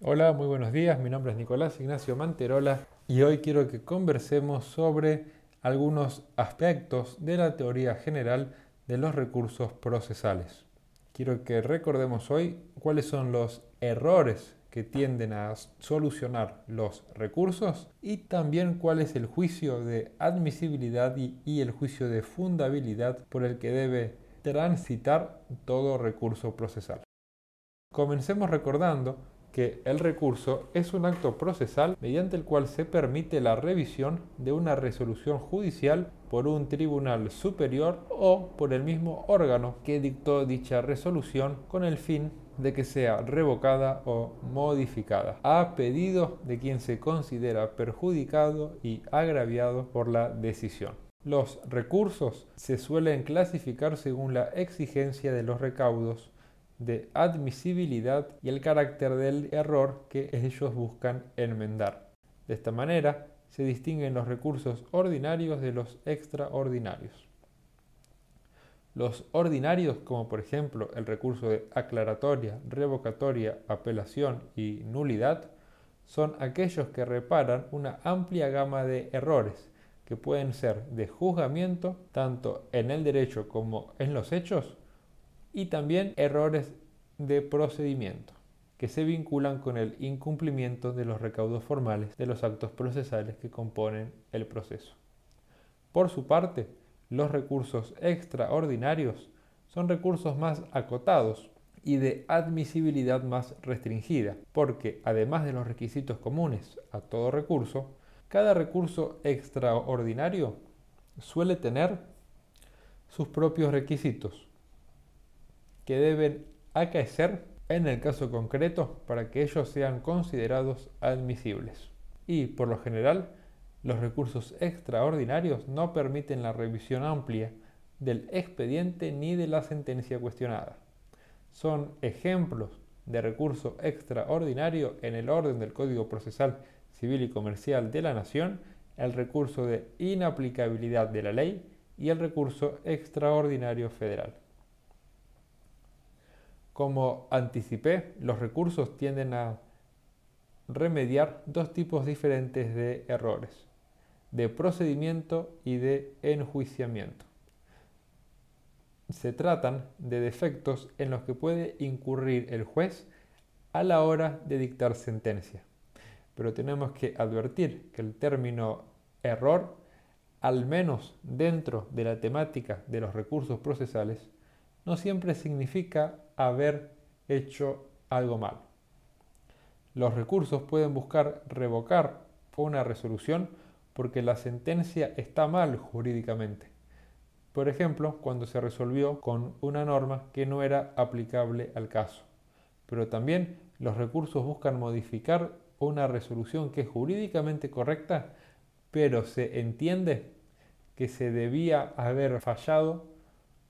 Hola, muy buenos días. Mi nombre es Nicolás Ignacio Manterola y hoy quiero que conversemos sobre algunos aspectos de la teoría general de los recursos procesales. Quiero que recordemos hoy cuáles son los errores que tienden a solucionar los recursos y también cuál es el juicio de admisibilidad y, el juicio de fundabilidad por el que debe transitar todo recurso procesal. Comencemos recordando que el recurso es un acto procesal mediante el cual se permite la revisión de una resolución judicial por un tribunal superior o por el mismo órgano que dictó dicha resolución con el fin de que sea revocada o modificada, a pedido de quien se considera perjudicado y agraviado por la decisión. Los recursos se suelen clasificar según la exigencia de los recaudos de admisibilidad y el carácter del error que ellos buscan enmendar. De esta manera se distinguen los recursos ordinarios de los extraordinarios. Los ordinarios, como por ejemplo el recurso de aclaratoria, revocatoria, apelación y nulidad, son aquellos que reparan una amplia gama de errores que pueden ser de juzgamiento tanto en el derecho como en los hechos y también errores de procedimiento que se vinculan con el incumplimiento de los recaudos formales de los actos procesales que componen el proceso. Por su parte, los recursos extraordinarios son recursos más acotados y de admisibilidad más restringida, porque además de los requisitos comunes a todo recurso, cada recurso extraordinario suele tener sus propios requisitos que deben acaecer en el caso concreto para que ellos sean considerados admisibles. Y, por lo general, los recursos extraordinarios no permiten la revisión amplia del expediente ni de la sentencia cuestionada. Son ejemplos de recurso extraordinario en el orden del Código Procesal Civil y Comercial de la Nación, el recurso de inaplicabilidad de la ley y el recurso extraordinario federal. Como anticipé, los recursos tienden a remediar dos tipos diferentes de errores, de procedimiento y de enjuiciamiento. Se tratan de defectos en los que puede incurrir el juez a la hora de dictar sentencia. Pero tenemos que advertir que el término error, al menos dentro de la temática de los recursos procesales, no siempre significa haber hecho algo mal. Los recursos pueden buscar revocar una resolución porque la sentencia está mal jurídicamente. Por ejemplo, cuando se resolvió con una norma que no era aplicable al caso. Pero también los recursos buscan modificar una resolución que es jurídicamente correcta, pero se entiende que se debía haber fallado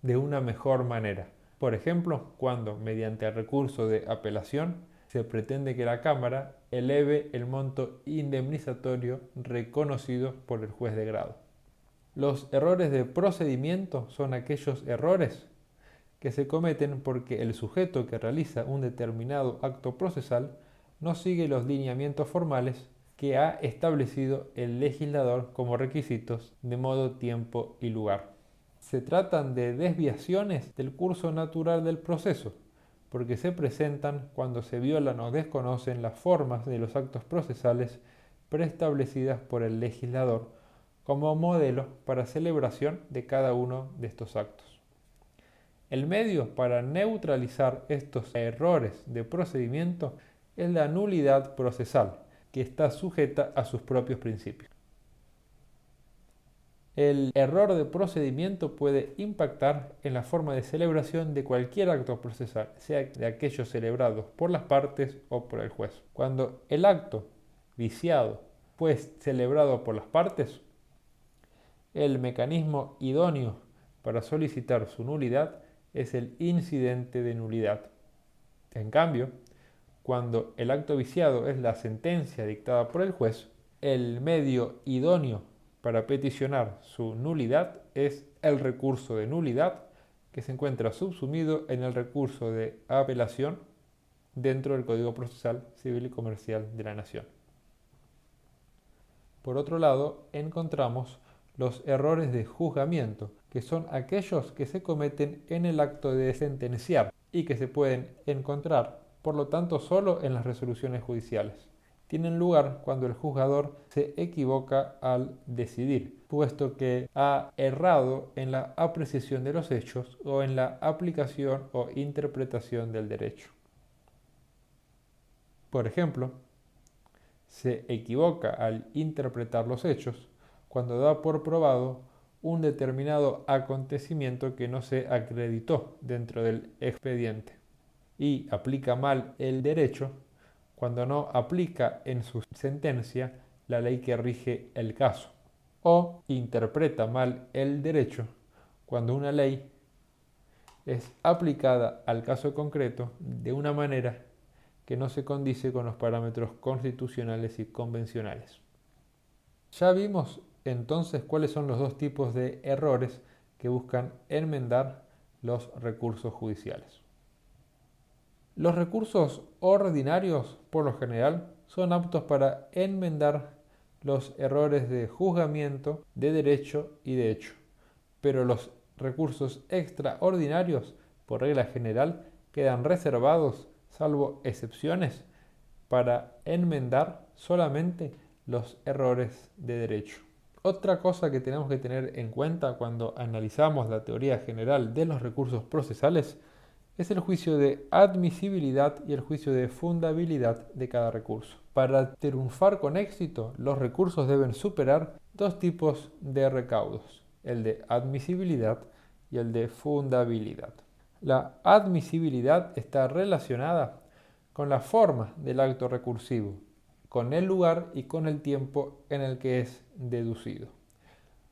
de una mejor manera. Por ejemplo, cuando, mediante el recurso de apelación, se pretende que la Cámara eleve el monto indemnizatorio reconocido por el juez de grado. Los errores de procedimiento son aquellos errores que se cometen porque el sujeto que realiza un determinado acto procesal no sigue los lineamientos formales que ha establecido el legislador como requisitos de modo, tiempo y lugar se tratan de desviaciones del curso natural del proceso, porque se presentan cuando se violan o desconocen las formas de los actos procesales preestablecidas por el legislador como modelo para celebración de cada uno de estos actos. El medio para neutralizar estos errores de procedimiento es la nulidad procesal, que está sujeta a sus propios principios. El error de procedimiento puede impactar en la forma de celebración de cualquier acto procesal, sea de aquellos celebrados por las partes o por el juez. Cuando el acto viciado fue celebrado por las partes, el mecanismo idóneo para solicitar su nulidad es el incidente de nulidad. En cambio, cuando el acto viciado es la sentencia dictada por el juez, el medio idóneo para peticionar su nulidad es el recurso de nulidad que se encuentra subsumido en el recurso de apelación dentro del Código Procesal Civil y Comercial de la Nación. Por otro lado, encontramos los errores de juzgamiento, que son aquellos que se cometen en el acto de sentenciar y que se pueden encontrar, por lo tanto, solo en las resoluciones judiciales. Tienen lugar cuando el juzgador se equivoca al decidir, puesto que ha errado en la apreciación de los hechos o en la aplicación o interpretación del derecho. Por ejemplo, se equivoca al interpretar los hechos cuando da por probado un determinado acontecimiento que no se acreditó dentro del expediente y aplica mal el derecho cuando no aplica en su sentencia la ley que rige el caso o interpreta mal el derecho cuando una ley es aplicada al caso concreto de una manera que no se condice con los parámetros constitucionales y convencionales. Ya vimos entonces cuáles son los dos tipos de errores que buscan enmendar los recursos judiciales. Los recursos ordinarios, por lo general, son aptos para enmendar los errores de juzgamiento, de derecho y de hecho, pero los recursos extraordinarios, por regla general, quedan reservados salvo excepciones, para enmendar solamente los errores de derecho. Otra cosa que tenemos que tener en cuenta cuando analizamos la teoría general de los recursos procesales es el juicio de admisibilidad y el juicio de fundabilidad de cada recurso. Para triunfar con éxito, los recursos deben superar dos tipos de recaudos, el de admisibilidad y el de fundabilidad. La admisibilidad está relacionada con la forma del acto recursivo, con el lugar y con el tiempo en el que es deducido.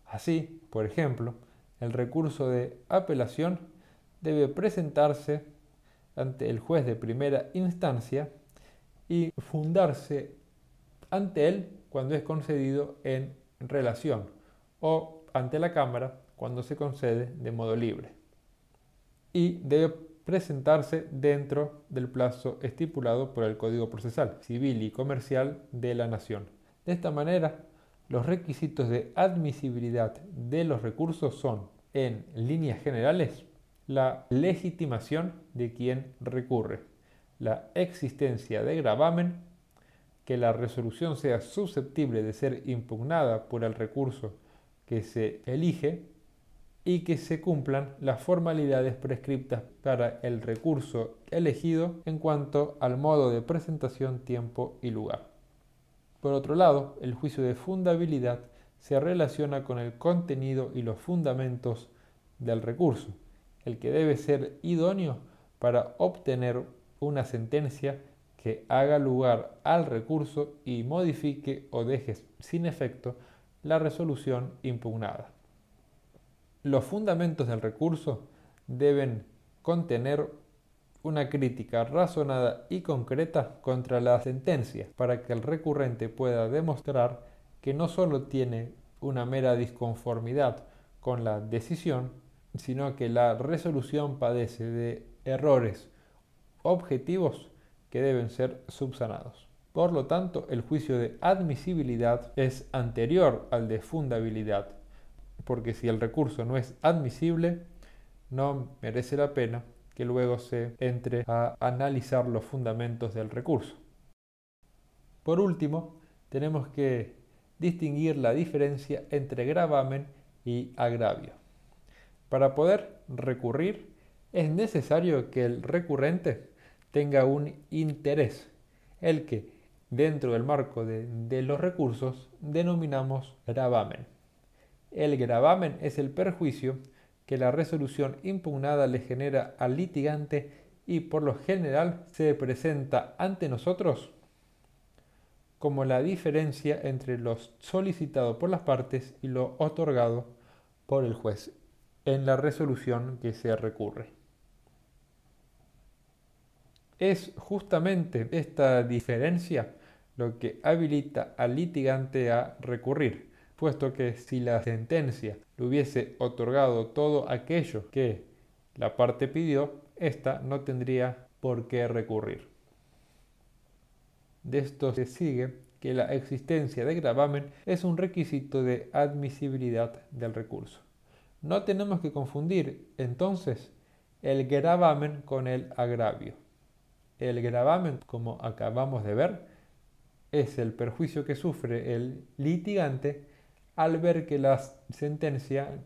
Así, por ejemplo, el recurso de apelación debe presentarse ante el juez de primera instancia y fundarse ante él cuando es concedido en relación o ante la Cámara cuando se concede de modo libre y debe presentarse dentro del plazo estipulado por el Código Procesal Civil y Comercial de la Nación. De esta manera, los requisitos de admisibilidad de los recursos son, en líneas generales, la legitimación de quien recurre, la existencia de gravamen, que la resolución sea susceptible de ser impugnada por el recurso que se elige y que se cumplan las formalidades prescriptas para el recurso elegido en cuanto al modo de presentación, tiempo y lugar. Por otro lado, el juicio de fundabilidad se relaciona con el contenido y los fundamentos del recurso, el que debe ser idóneo para obtener una sentencia que haga lugar al recurso y modifique o deje sin efecto la resolución impugnada. Los fundamentos del recurso deben contener una crítica razonada y concreta contra la sentencia para que el recurrente pueda demostrar que no solo tiene una mera disconformidad con la decisión, sino que la resolución padece de errores objetivos que deben ser subsanados. Por lo tanto, el juicio de admisibilidad es anterior al de fundabilidad porque si el recurso no es admisible, no merece la pena que luego se entre a analizar los fundamentos del recurso. Por último, tenemos que distinguir la diferencia entre gravamen y agravio. Para poder recurrir, es necesario que el recurrente tenga un interés, el que dentro del marco de, los recursos denominamos gravamen. El gravamen es el perjuicio que la resolución impugnada le genera al litigante y por lo general se presenta ante nosotros como la diferencia entre lo solicitado por las partes y lo otorgado por el juez en la resolución que se recurre. Es justamente esta diferencia lo que habilita al litigante a recurrir puesto que si la sentencia le hubiese otorgado todo aquello que la parte pidió, ésta no tendría por qué recurrir. De esto se sigue que la existencia de gravamen es un requisito de admisibilidad del recurso. No tenemos que confundir entonces el gravamen con el agravio. El gravamen, como acabamos de ver, es el perjuicio que sufre el litigante al ver que la sentencia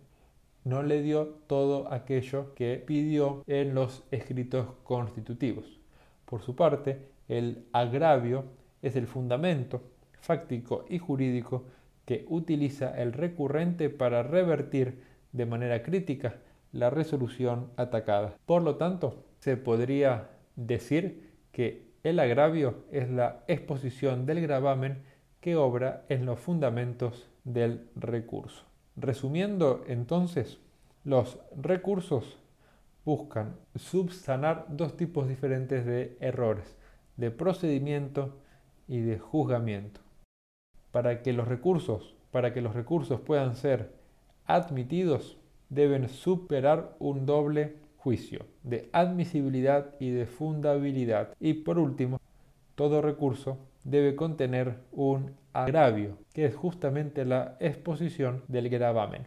no le dio todo aquello que pidió en los escritos constitutivos. Por su parte, el agravio es el fundamento fáctico y jurídico que utiliza el recurrente para revertir de manera crítica la resolución atacada. Por lo tanto, se podría decir que el agravio es la exposición del gravamen que obra en los fundamentos del recurso. Resumiendo entonces, los recursos buscan subsanar dos tipos diferentes de errores, de procedimiento y de juzgamiento. Para que los recursos, para que los recursos puedan ser admitidos, deben superar un doble juicio de admisibilidad y de fundabilidad. Y por último, todo recurso debe contener un agravio, que es justamente la exposición del gravamen.